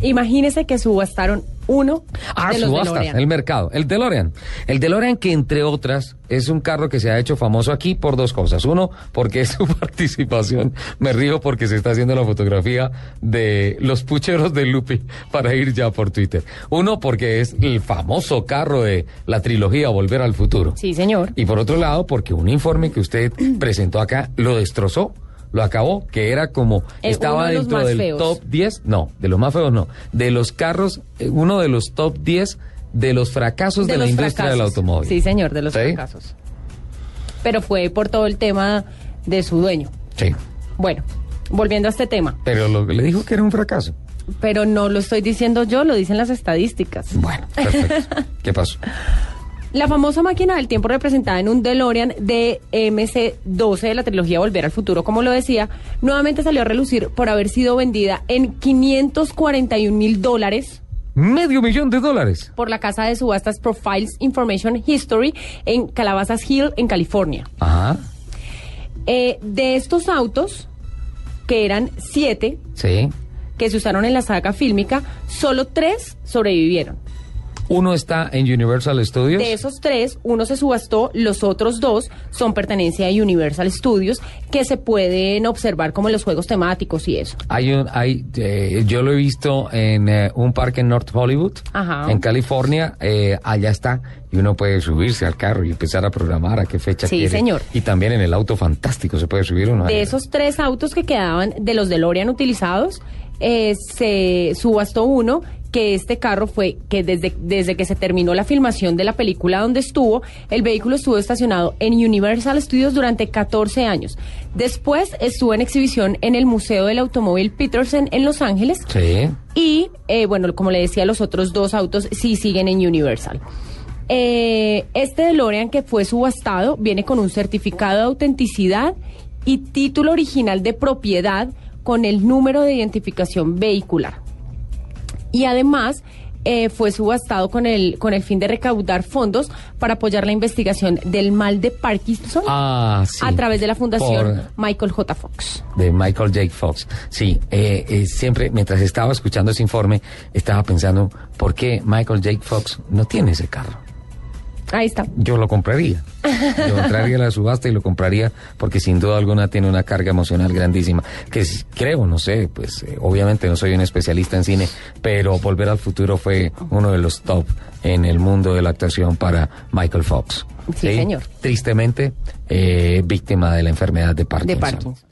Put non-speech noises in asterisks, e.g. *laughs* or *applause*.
Imagínese que subastaron uno Ah, de los subastas, DeLorean. el mercado. El DeLorean. El DeLorean que, entre otras, es un carro que se ha hecho famoso aquí por dos cosas. Uno, porque es su *laughs* participación. Me río porque se está haciendo la fotografía de los pucheros de Lupi para ir ya por Twitter. Uno, porque es el famoso carro de la trilogía Volver al Futuro. Sí, señor. Y por otro lado, porque un informe que usted *clears throat* presentó acá lo destrozó, lo acabó, que era como Eh, estaba de dentro del feos. top 10, no, de los más feos no, de los carros, eh, uno de los top 10 de los fracasos de, la los industria del automóvil. Sí, señor, de los ¿Sí? fracasos. Pero fue por todo el tema de su dueño. Sí, Bueno, volviendo a este tema, pero lo que le dijo que era un fracaso. pero no lo estoy diciendo yo, lo dicen las estadísticas. Bueno, perfecto. *laughs* ¿Qué pasó? La famosa máquina del tiempo representada en un DeLorean de MC12 de la trilogía Volver al Futuro, como lo decía, nuevamente salió a relucir por haber sido vendida en 541 mil dólares Medio millón de dólares. por la casa de subastas Profiles Information History en Calabasas Hill, en California. Ajá, Eh, de estos autos, que eran siete, sí. que se usaron en la saga fílmica, solo tres sobrevivieron. Uno está en Universal Studios. De esos tres, uno se subastó, los otros dos son pertenencia a Universal Studios, que se pueden observar como en los juegos temáticos y eso. Hay un, hay, eh, yo lo he visto en eh, un parque en North Hollywood, Ajá. en California. eh, allá está y uno puede subirse al carro y empezar a programar a qué fecha Sí, quiere. señor. Y también en el auto fantástico se puede subir uno. De esos tres autos que quedaban de los DeLorean utilizados, eh, se subastó uno que este carro fue que desde, desde que se terminó la filmación de la película donde estuvo, el vehículo estuvo estacionado en Universal Studios durante 14 años. Después estuvo en exhibición en el Museo del Automóvil Peterson en Los Ángeles. Sí. Y, eh, bueno, como le decía, los otros dos autos sí siguen en Universal. Eh, este DeLorean que fue subastado viene con un certificado de autenticidad y título original de propiedad con el número de identificación vehicular. Y además eh, fue subastado con el, con el fin de recaudar fondos para apoyar la investigación del mal de Parkinson Ah, sí. a través de la Fundación Michael J. Fox. de Michael J. Fox. Sí, eh, eh, siempre mientras estaba escuchando ese informe, estaba pensando, ¿por qué Michael J. Fox no tiene ese carro? Ahí está. Yo lo compraría. Yo entraría a la subasta y lo compraría porque sin duda alguna tiene una carga emocional grandísima. Que creo, no sé, pues eh, obviamente no soy un especialista en cine, pero Volver al Futuro fue uno de los top en el mundo de la actuación para Michael Fox. Sí, señor. Tristemente, eh, víctima de la enfermedad de Parkinson. De Parkinson.